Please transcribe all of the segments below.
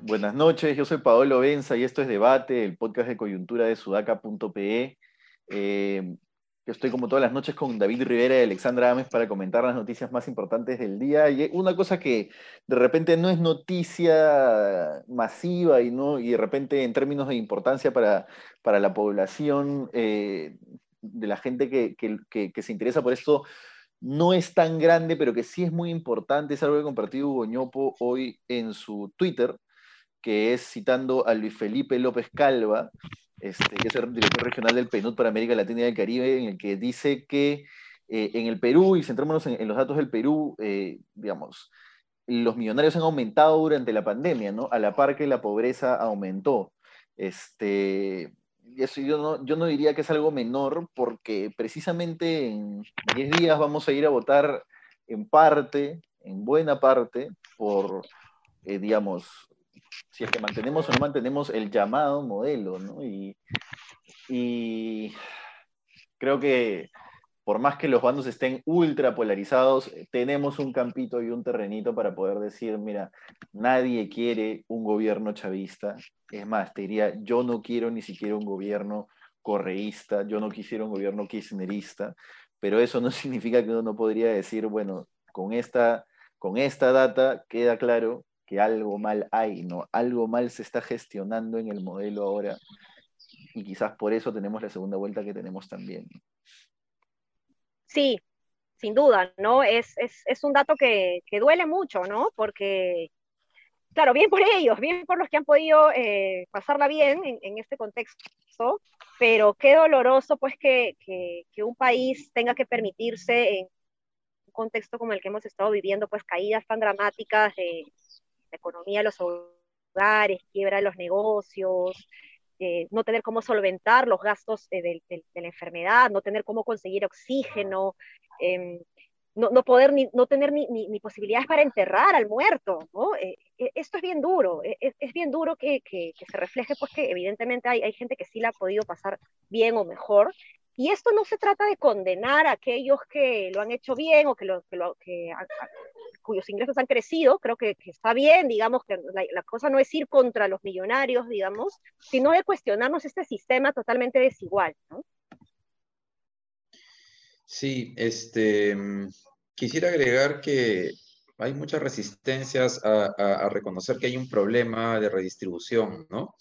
Buenas noches, yo soy Paolo Benza y esto es Debate, el podcast de coyuntura de sudaca.pe. yo estoy como todas las noches con David Rivera y Alexandra Ames para comentar las noticias más importantes del día. Y una cosa que de repente no es noticia masiva y, no, y de repente en términos de importancia para, para la población, eh, de la gente que, que, se interesa por esto, no es tan grande, pero que sí es muy importante. Es algo que compartió Hugo Ñopo hoy en su Twitter que es citando a Luis Felipe López Calva, este, que es el director regional del PNUD para América Latina y el Caribe, en el que dice que eh, en el Perú, y centrémonos en, los datos del Perú, eh, digamos, los millonarios han aumentado durante la pandemia, ¿no? A la par que la pobreza aumentó. Este, eso yo no, yo no diría que es algo menor, porque precisamente en 10 días vamos a ir a votar en parte, en buena parte, por, eh, digamos, si es que mantenemos o no mantenemos el llamado modelo, ¿no? Y, creo que por más que los bandos estén ultra polarizados, tenemos un campito y un terrenito para poder decir, mira, nadie quiere un gobierno chavista. Es más, te diría, yo no quiero ni siquiera un gobierno correísta, yo no quisiera un gobierno kirchnerista, pero eso no significa que uno no podría decir, bueno, con esta, con esta data queda claro que algo mal hay, ¿no? Algo mal se está gestionando en el modelo ahora y quizás por eso tenemos la segunda vuelta que tenemos también. Sí, sin duda, ¿no? Es, un dato que, duele mucho, ¿no? Porque, claro, bien por ellos, bien por los que han podido eh, pasarla bien en, este contexto, pero qué doloroso, pues, que, que un país tenga que permitirse en un contexto como el que hemos estado viviendo, pues, caídas tan dramáticas de la economía de los hogares, quiebra de los negocios, eh, no tener cómo solventar los gastos eh, de, la enfermedad, no tener cómo conseguir oxígeno, em, no, no, poder ni, no tener ni, ni, posibilidades para enterrar al muerto, ¿no? Eh, esto es bien duro, es, es bien duro que, que, que, se refleje, pues que evidentemente hay, hay gente que sí la ha podido pasar bien o mejor, y esto no se trata de condenar a aquellos que lo han hecho bien o que, lo, que, lo, que cuyos ingresos han crecido, creo que, está bien, digamos, que la, cosa no es ir contra los millonarios, digamos, sino de cuestionarnos este sistema totalmente desigual, ¿no? Sí, este, quisiera agregar que hay muchas resistencias a, reconocer que hay un problema de redistribución, ¿no?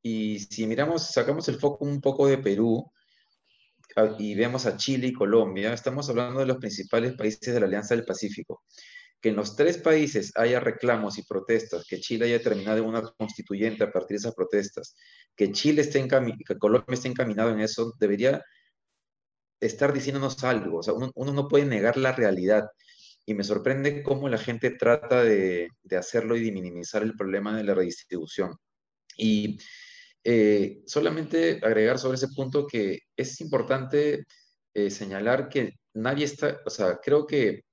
Y si miramos, sacamos el foco un poco de Perú y vemos a Chile y Colombia, estamos hablando de los principales países de la Alianza del Pacífico que en los tres países haya reclamos y protestas, que Chile haya terminado una constituyente a partir de esas protestas, que Chile esté que Colombia esté encaminado en eso, debería estar diciéndonos algo. O sea, uno, no puede negar la realidad. Y me sorprende cómo la gente trata de, hacerlo y de minimizar el problema de la redistribución. Y eh, solamente agregar sobre ese punto que es importante eh, señalar que nadie está, o sea, creo que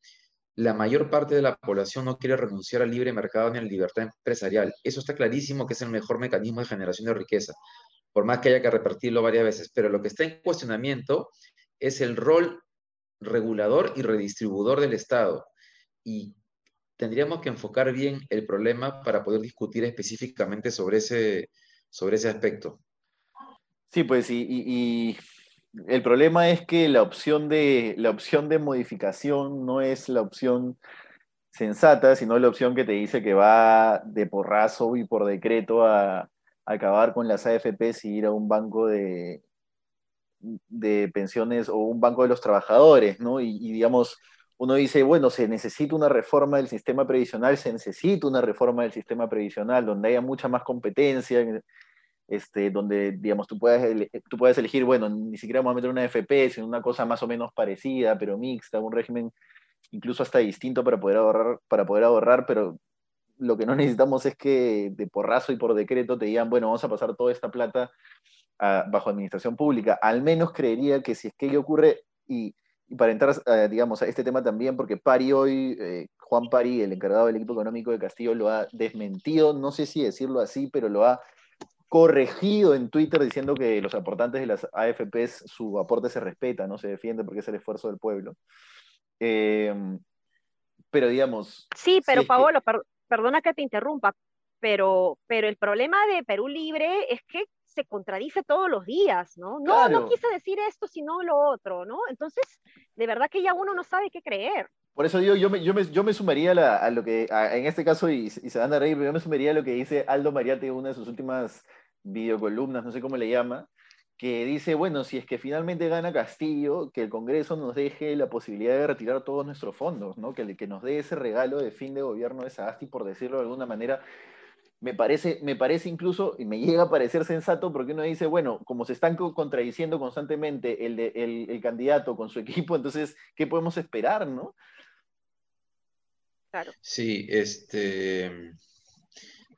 la mayor parte de la población no quiere renunciar al libre mercado ni a la libertad empresarial. Eso está clarísimo que es el mejor mecanismo de generación de riqueza, por más que haya que repartirlo varias veces. Pero lo que está en cuestionamiento es el rol regulador y redistribuidor del Estado. Y tendríamos que enfocar bien el problema para poder discutir específicamente sobre ese, sobre ese aspecto. Sí, pues, y el problema es que la opción, de, la opción de modificación no es la opción sensata, sino la opción que te dice que va de porrazo y por decreto a, acabar con las AFPs y ir a un banco de, pensiones o un banco de los trabajadores, ¿no? Y, y, digamos, uno dice, bueno, se necesita una reforma del sistema previsional, se necesita una reforma del sistema previsional donde haya mucha más competencia, este, donde, digamos, tú puedes, tú puedes elegir, bueno, ni siquiera vamos a meter una FP, sino una cosa más o menos parecida, pero mixta, un régimen incluso hasta distinto para poder ahorrar, para poder ahorrar pero lo que no necesitamos es que de porrazo y por decreto te digan, bueno, vamos a pasar toda esta plata bajo administración pública. Al menos creería que si es que ello ocurre, y, para entrar, digamos, a este tema también, porque Pari hoy, eh, Juan Pari, el encargado del equipo económico de Castillo, lo ha desmentido, no sé si decirlo así, pero lo ha corregido en Twitter diciendo que los aportantes de las AFPs, su aporte se respeta, no se defiende porque es el esfuerzo del pueblo. Em, pero digamos... Sí, pero Paolo, perdona que te interrumpa, pero, pero el problema de Perú Libre es que se contradice todos los días, ¿no? No, no quise decir esto, sino lo otro, ¿no? Entonces, de verdad que ya uno no sabe qué creer. Por eso digo, yo me, yo me, yo me sumaría a, lo que, en este caso, y, se van a reír, pero yo me sumaría a lo que dice Aldo Mariate en una de sus últimas videocolumnas, no sé cómo le llama, que dice, bueno, si es que finalmente gana Castillo, que el Congreso nos deje la posibilidad de retirar todos nuestros fondos, ¿no? Que, que nos dé ese regalo de fin de gobierno de Sagasti, por decirlo de alguna manera, me parece, me parece incluso, y me llega a parecer sensato, porque uno dice, bueno, como se están contradiciendo constantemente el, el, candidato con su equipo, entonces, ¿qué podemos esperar, no? Claro. Sí, este...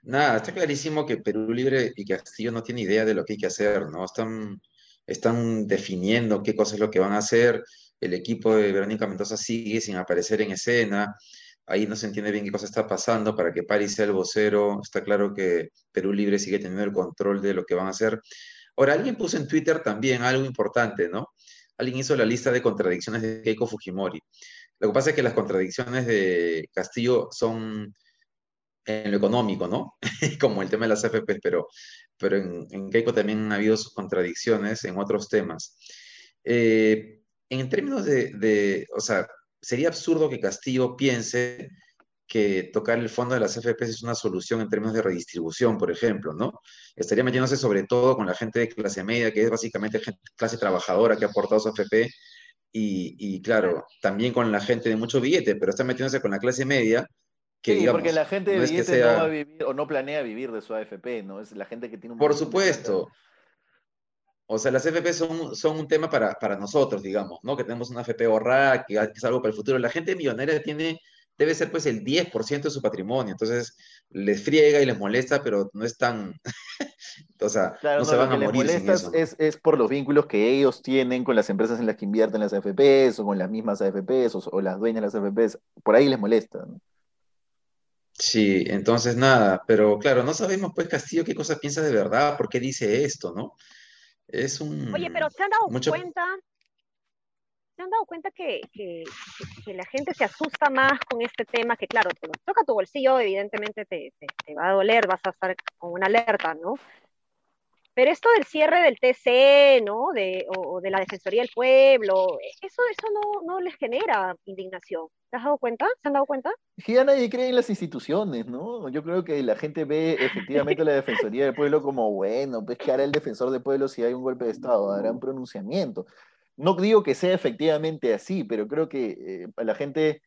Nada, está clarísimo que Perú Libre y Castillo no tienen idea de lo que hay que hacer, ¿no? Están, están definiendo qué cosas es lo que van a hacer. El equipo de Verónica Mendoza sigue sin aparecer en escena ahí no se entiende bien qué cosa está pasando para que París sea el vocero. Está claro que Perú Libre sigue teniendo el control de lo que van a hacer. Ahora, alguien puso en Twitter también algo importante, ¿no? Alguien hizo la lista de contradicciones de Keiko Fujimori. Lo que pasa es que las contradicciones de Castillo son en lo económico, ¿no? Como el tema de las FP, pero, pero en, Keiko también ha habido sus contradicciones en otros temas. Eh, en términos de, de, o sea, sería absurdo que Castillo piense que tocar el fondo de las FPs es una solución en términos de redistribución, por ejemplo, ¿no? Estaría metiéndose sobre todo con la gente de clase media, que es básicamente gente, clase trabajadora que ha aportado su FP, y, claro, también con la gente de mucho billete, pero está metiéndose con la clase media, que sí, porque la gente de billete no va a vivir o no planea vivir de su AFP, ¿no? Es la gente que tiene un... Por supuesto. O sea, las FP son, son un tema para, para, nosotros, digamos, ¿no? Que tenemos una FP ahorrada, que, es algo para el futuro. La gente millonaria tiene, debe ser pues el 10% de su patrimonio. Entonces, les friega y les molesta, pero no es tan... o sea, no, se van a morir sin eso. Es, es, por los vínculos que ellos tienen con las empresas en las que invierten las AFPs, o con las mismas AFPs, o, o las dueñas de las AFPs. Por ahí les molesta, ¿no? Sí, entonces nada, pero claro, no sabemos pues Castillo qué cosa piensa de verdad, por qué dice esto, ¿no? Es un... Oye, pero ¿se han dado cuenta? ¿Se han dado cuenta que, que, la gente se asusta más con este tema? Que claro, te toca tu bolsillo, evidentemente te, te, va a doler, vas a estar con una alerta, ¿no? Pero esto del cierre del TC, ¿no? De, o, de la Defensoría del Pueblo, eso, eso no, no les genera indignación. ¿Te has dado cuenta? ¿Se han dado cuenta? Que ya nadie cree en las instituciones, ¿no? Yo creo que la gente ve efectivamente la Defensoría del Pueblo como, bueno, pues ¿qué hará el defensor del pueblo si hay un golpe de Estado? Hará un pronunciamiento. No digo que sea efectivamente así, pero creo que eh, la gente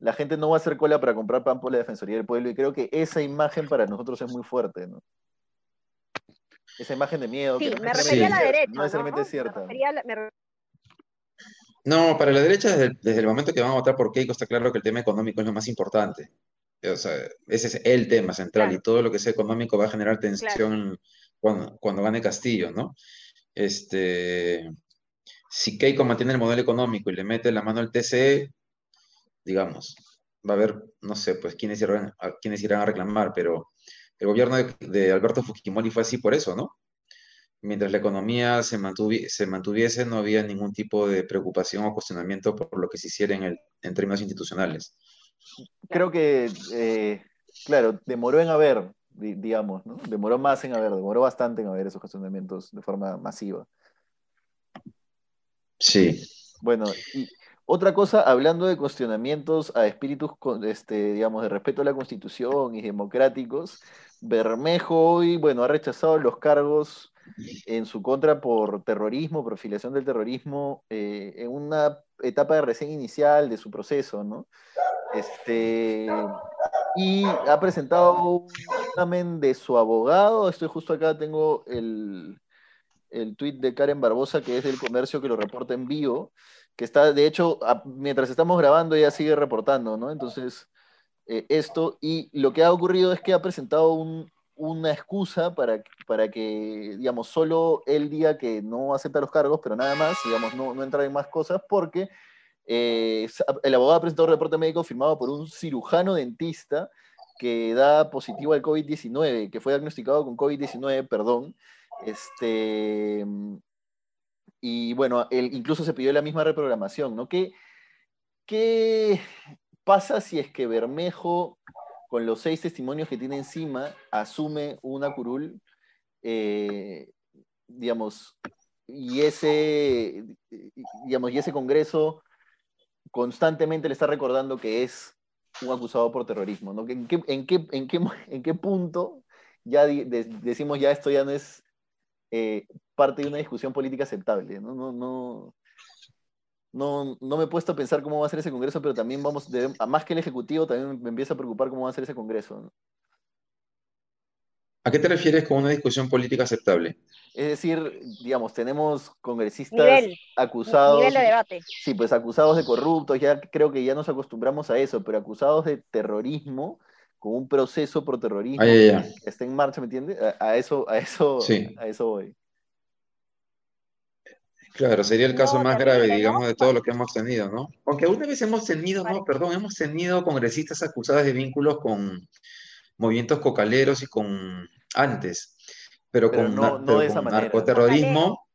la gente no va a hacer cola para comprar pan por la Defensoría del Pueblo y creo que esa imagen para nosotros es muy fuerte, ¿no? Esa imagen de miedo. Sí, me refería a la derecha. No necesariamente es cierta. No, para la derecha, desde el, momento que van a votar por Keiko, está claro que el tema económico es lo más importante. O sea, ese es el tema central y todo lo que sea económico va a generar tensión cuando, cuando gane Castillo, ¿no? Este, si Keiko mantiene el modelo económico y le mete la mano al TCE, digamos, va a haber, no sé, pues quiénes irán, quiénes irán a reclamar, pero el gobierno de, Alberto Fujimori fue así por eso, ¿no? Mientras la economía se, se mantuviese, no había ningún tipo de preocupación o cuestionamiento por lo que se hiciera en, en términos institucionales. Creo que, eh, claro, demoró en haber, digamos, ¿no? Demoró más en haber, demoró bastante en haber esos cuestionamientos de forma masiva. Sí. Bueno, y otra cosa, hablando de cuestionamientos a espíritus, este, digamos, de respeto a la Constitución y democráticos, Bermejo hoy, bueno, ha rechazado los cargos en su contra por terrorismo, por del terrorismo, eh, en una etapa de recién inicial de su proceso, ¿no? Este, y ha presentado un examen de su abogado, estoy justo acá, tengo el, el tuit de Karen Barbosa, que es del comercio, que lo reporta en vivo, que está, de hecho, mientras estamos grabando, ella sigue reportando, ¿no? Entonces, eh, esto, y lo que ha ocurrido es que ha presentado una excusa para, para que, digamos, solo él diga que no acepta los cargos, pero nada más, digamos, no, no entrar en más cosas, porque eh, el abogado ha presentado un reporte médico firmado por un cirujano dentista que da positivo al COVID-19, que fue diagnosticado con COVID-19, perdón. Este, y bueno, él incluso se pidió la misma reprogramación, ¿no? ¿Qué, ¿Qué pasa si es que Bermejo, con los seis testimonios que tiene encima, asume una curul, eh, digamos, y ese, digamos, y ese Congreso constantemente le está recordando que es un acusado por terrorismo, ¿no? ¿En qué, en qué, en qué, en qué punto ya decimos ya esto ya no es eh, parte de una discusión política aceptable? ¿no? No, no, no, no, me he puesto a pensar cómo va a ser ese Congreso, pero también vamos, a más que el Ejecutivo, también me empieza a preocupar cómo va a ser ese Congreso. ¿A qué te refieres con una discusión política aceptable? Es decir, digamos, tenemos congresistas acusados. Nivel de debate. Sí, pues acusados de corruptos, ya creo que ya nos acostumbramos a eso, pero acusados de terrorismo, con un proceso pro terrorismo ah, que está en marcha, ¿me entiendes? A, eso, a eso, a eso voy. Claro, sería el caso más grave, digamos, de todo lo que hemos tenido, ¿no? Aunque una vez hemos tenido, no, perdón, hemos tenido congresistas acusadas de vínculos con movimientos cocaleros y con antes, pero, con, narcoterrorismo.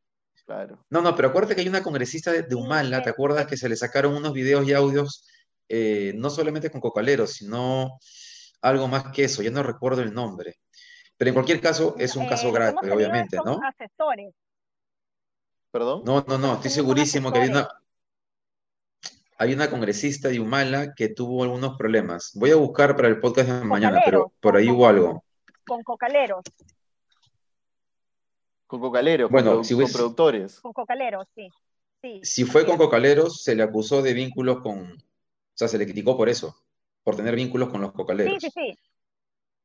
Claro. No, no, pero acuérdate que hay una congresista de, Humala, ¿te acuerdas que se le sacaron unos videos y audios, eh, no solamente con cocaleros, sino algo más que eso, ya no recuerdo el nombre. Pero en cualquier caso, es un caso eh, grave, obviamente, ¿no? Asesores. ¿Perdón? No, no, no, estoy segurísimo que hay una, hay una congresista de Humala que tuvo algunos problemas. Voy a buscar para el podcast de mañana, pero por ahí hubo algo. Con cocaleros. Con cocaleros, bueno, con, si productores. Con cocaleros, sí. Si fue con cocaleros, se le acusó de vínculos con. O sea, se le criticó por eso, por tener vínculos con los cocaleros. Sí, sí, sí.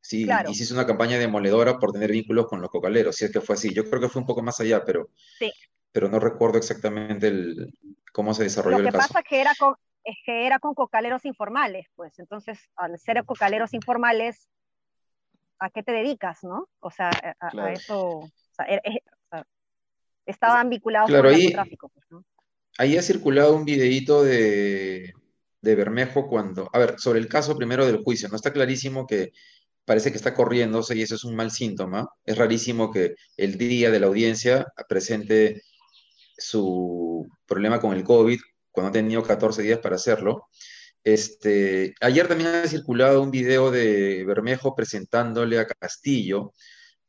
Sí, y se hizo una campaña demoledora por tener vínculos con los cocaleros, si es que fue así. Yo creo que fue un poco más allá, pero, sí. Pero no recuerdo exactamente el, cómo se desarrolló el caso. Lo que pasa es que era con, es que era con cocaleros informales, pues. Entonces, al ser cocaleros informales, ¿a qué te dedicas, no? O sea, a, eso, er, estaban vinculados con el tráfico, pues, ¿no? Ahí ha circulado un videíto de, de Bermejo cuando, a ver, sobre el caso primero del juicio, no está clarísimo que parece que está corriéndose y eso es un mal síntoma. Es rarísimo que el día de la audiencia presente su problema con el COVID cuando ha tenido 14 días para hacerlo. Este, ayer también ha circulado un video de Bermejo presentándole a Castillo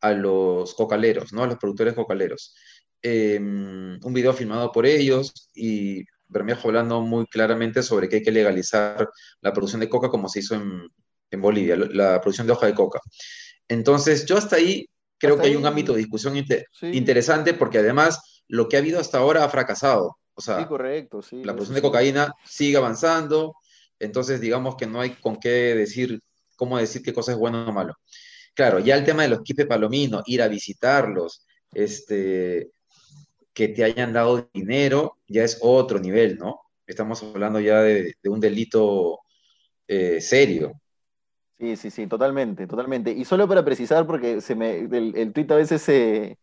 a los cocaleros, ¿no? A los productores cocaleros. Em, un video filmado por ellos y Bermejo hablando muy claramente sobre que hay que legalizar la producción de coca como se hizo en, Bolivia, la producción de hoja de coca. Entonces, yo hasta ahí creo que hay un ámbito de discusión interesante porque además lo que ha habido hasta ahora ha fracasado. O sea, correcto, sí, la producción de cocaína sigue avanzando, entonces digamos que no hay con qué decir, cómo decir qué cosa es bueno o malo. Claro, ya el tema de los Quipe Palomino, ir a visitarlos, este, que te hayan dado dinero, ya es otro nivel, ¿no? Estamos hablando ya de, un delito eh, serio. Sí, sí, sí, totalmente, totalmente. Y solo para precisar, porque se me, el, el tuit a veces se,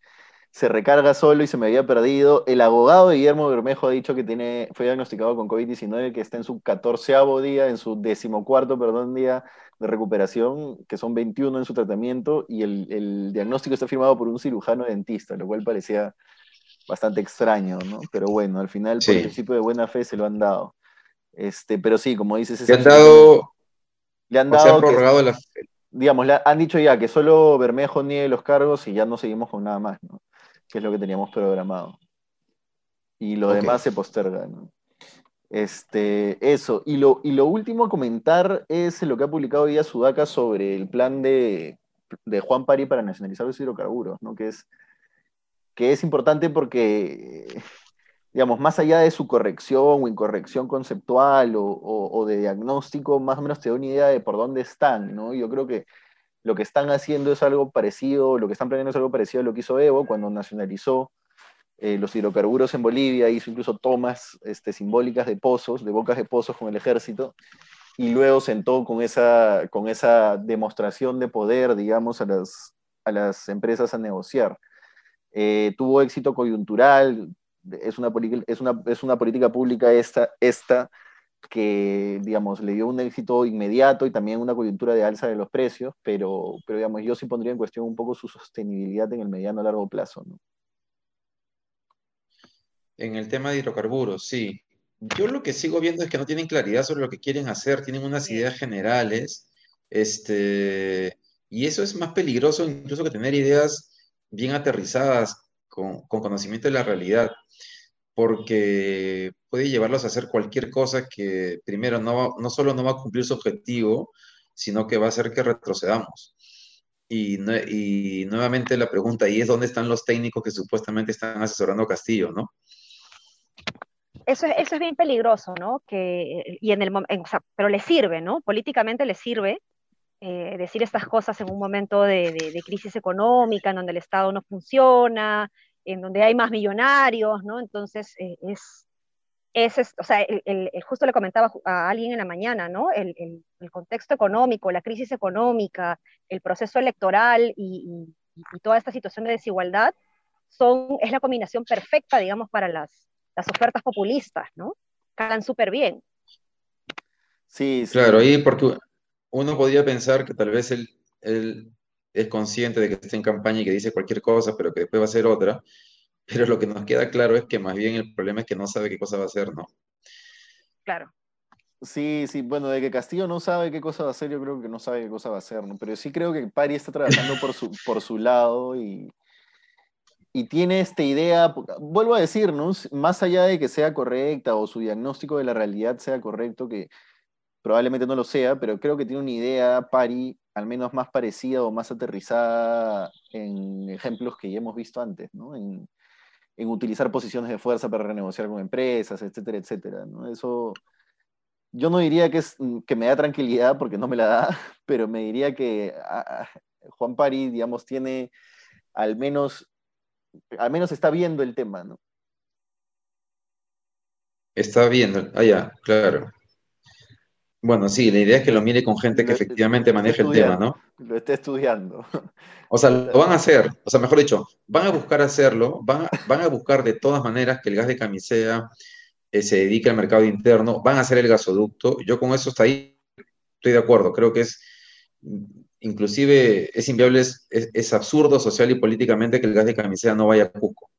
se recarga solo y se me había perdido. El abogado de Guillermo Bermejo ha dicho que tiene, fue diagnosticado con COVID-19, que está en su catorceavo día, en su decimocuarto, perdón, día de recuperación, que son 21 en su tratamiento, y el, diagnóstico está firmado por un cirujano dentista, lo cual parecía bastante extraño, ¿no? Pero bueno, al final, por el principio de buena fe, se lo han dado. Este, pero sí, como dices... Le han dado... Le han dado... prorrogado la... Digamos, le han dicho ya que solo Bermejo niegue los cargos y ya no seguimos con nada más, ¿no? Que es lo que teníamos programado. Y lo demás se posterga. Este, eso. Y lo, y lo último a comentar es lo que ha publicado hoy Sudaca sobre el plan de, Juan Pari para nacionalizar los hidrocarburos, ¿no? que, es, que es importante porque, digamos, más allá de su corrección o incorrección conceptual o, o, de diagnóstico, más o menos te da una idea de por dónde están. ¿no? Yo creo que lo que están haciendo es algo parecido, lo que están planeando es algo parecido a lo que hizo Evo cuando nacionalizó eh, los hidrocarburos en Bolivia, hizo incluso tomas este, simbólicas de pozos, de bocas de pozos con el ejército, y luego sentó con esa, con esa demostración de poder, digamos, a las, a las empresas a negociar. Eh, tuvo éxito coyuntural, es una, es una, es una política pública esta, esta que, digamos, le dio un éxito inmediato y también una coyuntura de alza de los precios, pero, pero digamos, yo sí pondría en cuestión un poco su sostenibilidad en el mediano a largo plazo, ¿no? En el tema de hidrocarburos, sí. Yo lo que sigo viendo es que no tienen claridad sobre lo que quieren hacer, tienen unas ideas generales, este, y eso es más peligroso incluso que tener ideas bien aterrizadas con, con conocimiento de la realidad porque puede llevarlos a hacer cualquier cosa que primero no, no solo no va a cumplir su objetivo, sino que va a hacer que retrocedamos. Y, y nuevamente la pregunta ahí es dónde están los técnicos que supuestamente están asesorando a Castillo, ¿no? Eso es, eso es bien peligroso, ¿no? Que, y en el, pero le sirve, ¿no? Políticamente le sirve eh, decir estas cosas en un momento de, de, de, crisis económica, en donde el Estado no funciona, en donde hay más millonarios, ¿no? Entonces, eh, es, es, o sea, el, justo le comentaba a alguien en la mañana, ¿no? El, contexto económico, la crisis económica, el proceso electoral y, toda esta situación de desigualdad son, es la combinación perfecta, digamos, para las, las ofertas populistas, ¿no? Calan súper bien. Sí, sí, Claro, ahí porque uno podría pensar que tal vez él es consciente de que está en campaña y que dice cualquier cosa, pero que después va a hacer otra. Pero lo que nos queda claro es que más bien el problema es que no sabe qué cosa va a hacer, ¿no? Claro. Sí, sí, bueno, de que Castillo no sabe qué cosa va a hacer, yo creo que no sabe qué cosa va a hacer, ¿no? Pero sí creo que Pari está trabajando por su, por su lado y, y tiene esta idea, vuelvo a decir, ¿no? Más allá de que sea correcta o su diagnóstico de la realidad sea correcto, que probablemente no lo sea, pero creo que tiene una idea, Pari, al menos más parecida o más aterrizada en ejemplos que ya hemos visto antes, ¿no? En, utilizar posiciones de fuerza para renegociar con empresas, etcétera, etcétera, ¿no? Eso, yo no diría que, es, que me da tranquilidad porque no me la da, pero me diría que Juan Pari, digamos, tiene al menos, al menos está viendo el tema, ¿no? Está viendo, ah, ya, claro. Bueno, sí, la idea es que lo mire con gente que efectivamente maneje el tema, ¿no? Lo esté estudiando. O sea, lo van a hacer, o sea, mejor dicho, van a buscar hacerlo, van a, van a buscar de todas maneras que el gas de camisea eh, se dedique al mercado interno, van a hacer el gasoducto. Yo con eso está ahí, estoy de acuerdo, creo que es, inclusive es inviable, es, es, absurdo social y políticamente que el gas de camisea no vaya a Cuco.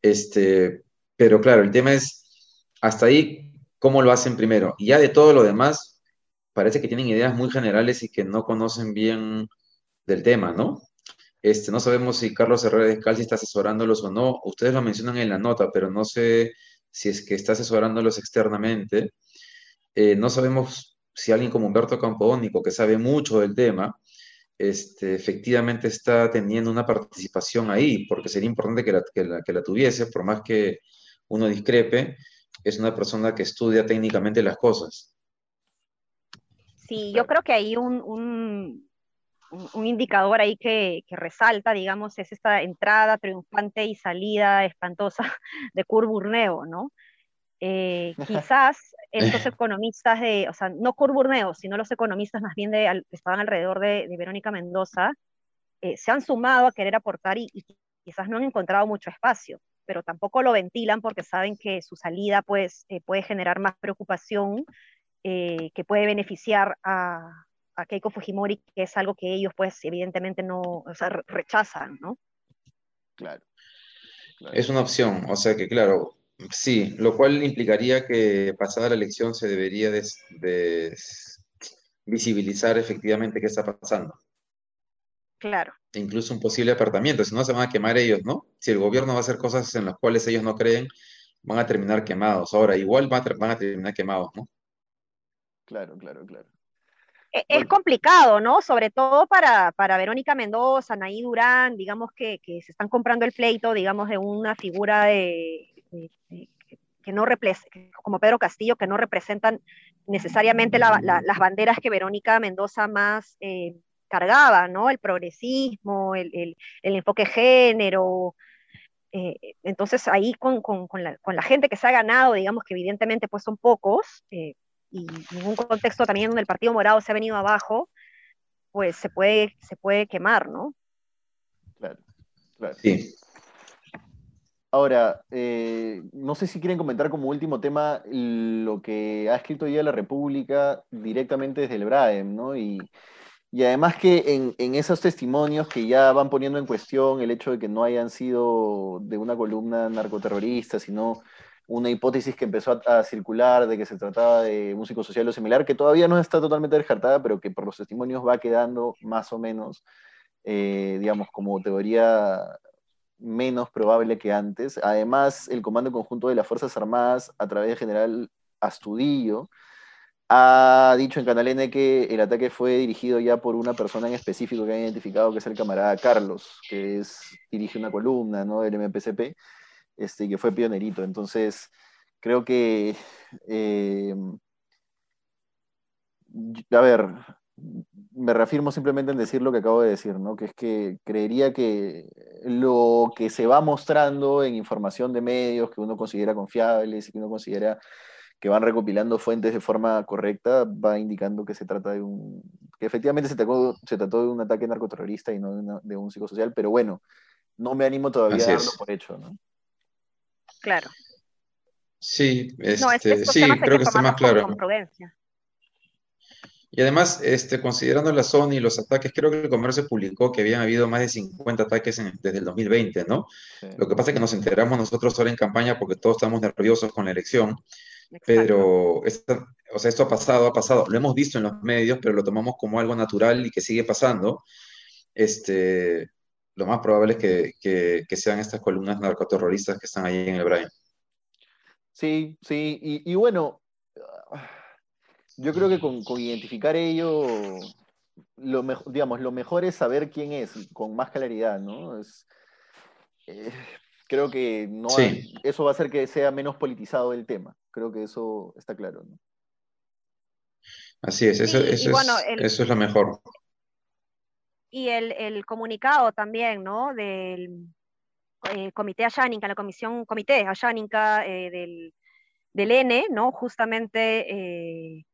Este, pero claro, el tema es, hasta ahí, ¿cómo lo hacen primero? Y ya de todo lo demás, parece que tienen ideas muy generales y que no conocen bien del tema, ¿no? Este, no sabemos si Carlos Herrera Descalzi está asesorándolos o no. Ustedes lo mencionan en la nota, pero no sé si es que está asesorándolos externamente. Eh, no sabemos si alguien como Humberto Campodónico, que sabe mucho del tema, este, efectivamente está teniendo una participación ahí, porque sería importante que la, que, la, que la tuviese, por más que uno discrepe, es una persona que estudia técnicamente las cosas. Sí, yo creo que hay un, un, un indicador ahí que, que, resalta, digamos, es esta entrada triunfante y salida espantosa de Burneo, ¿no? Eh, quizás estos economistas de, o sea, no Burneo, sino los economistas más bien de, que estaban alrededor de, de Verónica Mendoza, eh, se han sumado a querer aportar y, y, quizás no han encontrado mucho espacio, pero tampoco lo ventilan porque saben que su salida pues, eh, puede generar más preocupación eh, que puede beneficiar a, a, Keiko Fujimori, que es algo que ellos, pues, evidentemente no, o sea, rechazan, ¿no? Claro, Es una opción, o sea que, claro, sí, lo cual implicaría que pasada la elección se debería de, visibilizar efectivamente qué está pasando. Claro. E incluso un posible apartamiento, si no se van a quemar ellos, ¿no? Si el gobierno va a hacer cosas en las cuales ellos no creen, van a terminar quemados. Ahora, igual van a terminar quemados, ¿no? Claro, claro, claro. E, es complicado, ¿no? Sobre todo para, para Verónica Mendoza, Naí Durán, digamos que, que, se están comprando el pleito, digamos, de una figura de, de, de que no como Pedro Castillo, que no representan necesariamente la, la, las banderas que Verónica Mendoza más eh, cargaba, ¿no? El progresismo, el, el, el enfoque género. Eh, entonces ahí con, con, con, la, con, la, gente que se ha ganado, digamos que evidentemente pues son pocos, eh, y en un contexto también donde el Partido Morado se ha venido abajo, pues se puede, se puede quemar, ¿no? Claro, claro. Sí. Ahora, eh, no sé si quieren comentar como último tema lo que ha escrito hoy la República directamente desde el BRAEM, ¿no? Y, y además que en, en, esos testimonios que ya van poniendo en cuestión el hecho de que no hayan sido de una columna narcoterrorista, sino una hipótesis que empezó a, circular de que se trataba de un psicosocial o similar, que todavía no está totalmente descartada, pero que por los testimonios va quedando más o menos, eh, digamos, como teoría menos probable que antes. Además, el Comando Conjunto de las Fuerzas Armadas, a través del general Astudillo, ha dicho en Canal N que el ataque fue dirigido ya por una persona en específico que ha identificado que es el camarada Carlos, que es, dirige una columna ¿no? del MPCP, este, que fue pionerito. Entonces, creo que, eh, a ver, me reafirmo simplemente en decir lo que acabo de decir, ¿no? que es que creería que lo que se va mostrando en información de medios que uno considera confiables y que uno considera que van recopilando fuentes de forma correcta, va indicando que se trata de un, que efectivamente se trató, se trató de un ataque narcoterrorista y no de, un psicosocial, pero bueno, no me animo todavía a darlo por hecho, ¿no? Claro. Sí, este, sí, creo que está más claro. Y además, este, considerando la zona y los ataques, creo que el comercio publicó que habían habido más de 50 ataques desde el 2020, ¿no? Lo que pasa es que nos enteramos nosotros ahora en campaña porque todos estamos nerviosos con la elección, pero esto, o sea, esto ha pasado, ha pasado, lo hemos visto en los medios, pero lo tomamos como algo natural y que sigue pasando. Este, lo más probable es que, que, sean estas columnas narcoterroristas que están ahí en el Brain. Sí, sí, y, y bueno, yo creo que con, identificar ello, lo, digamos, lo mejor es saber quién es con más claridad, ¿no? Es, eh, creo que no eso va a hacer que sea menos politizado el tema. Creo que eso está claro, ¿no? Así es, eso, eso, es, eso es lo mejor. Y el, comunicado también, ¿no? Del eh, Comité Ayánica, la Comisión Comité Ayánica eh, del, del, N, ¿no? Justamente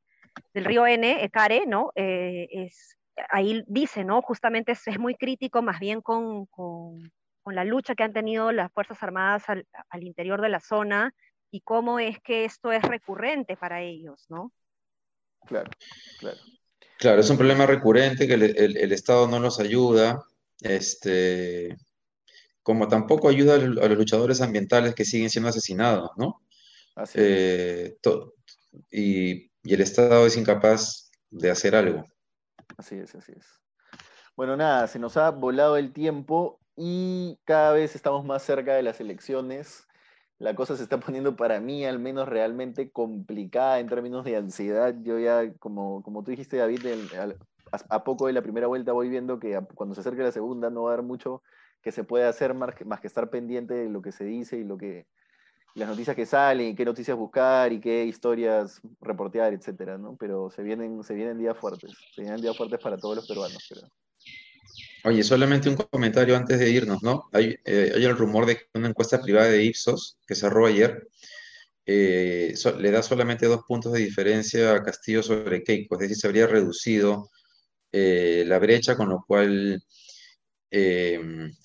del río N, Ecare, ¿no? Eh, es, ahí dice, ¿no? Justamente es, es muy crítico más bien con, con, con, la lucha que han tenido las Fuerzas Armadas al, al, interior de la zona y cómo es que esto es recurrente para ellos, ¿no? Claro, claro. Claro, es un problema recurrente que el, el, el Estado no los ayuda, este, como tampoco ayuda a los luchadores ambientales que siguen siendo asesinados, ¿no? Así eh, y y el Estado es incapaz de hacer algo. Así es, así es. Bueno, nada, se nos ha volado el tiempo y cada vez estamos más cerca de las elecciones. La cosa se está poniendo para mí al menos realmente complicada en términos de ansiedad. Yo ya, como, como tú dijiste, David, a, poco de la primera vuelta voy viendo que cuando se acerque la segunda no va a haber mucho que se pueda hacer más que, más que estar pendiente de lo que se dice y lo que, las noticias que salen, qué noticias buscar y qué historias reportear, etcétera, ¿no? Pero se vienen, se vienen días fuertes, se vienen días fuertes para todos los peruanos, creo. Oye, solamente un comentario antes de irnos, ¿no? Hay, eh, hay el rumor de que una encuesta privada de Ipsos, que cerró ayer, eh, le da solamente dos puntos de diferencia a Castillo sobre Keiko, es decir, se habría reducido eh, la brecha, con lo cual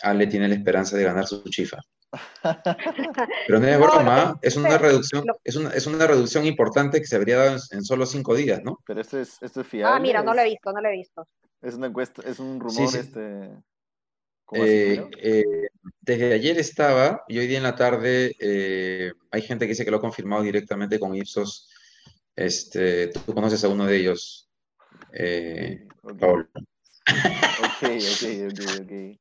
Ale tiene la esperanza de ganar su chifa. Pero no es broma, es una reducción, es una, es una reducción importante que se habría dado en, solo cinco días, ¿no? Pero esto es, esto es fiable. Ah, mira, no lo he visto, no lo he visto. Es una encuesta, es un rumor, este. Eh, eh, desde ayer estaba, y hoy día en la tarde eh, hay gente que dice que lo ha confirmado directamente con Ipsos. Este, tú conoces a uno de ellos, Paul. Ok, ok, ok, ok.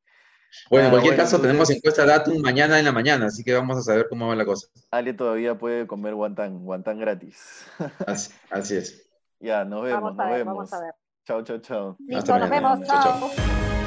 Bueno, en cualquier caso, tenemos encuesta Datum mañana en la mañana, así que vamos a saber cómo va la cosa. Ale todavía puede comer guantán, guantán gratis. así, es. Ya, nos vemos, nos vemos. Vamos a ver. Chao, chao, chao. Listo, nos vemos. chao. chao.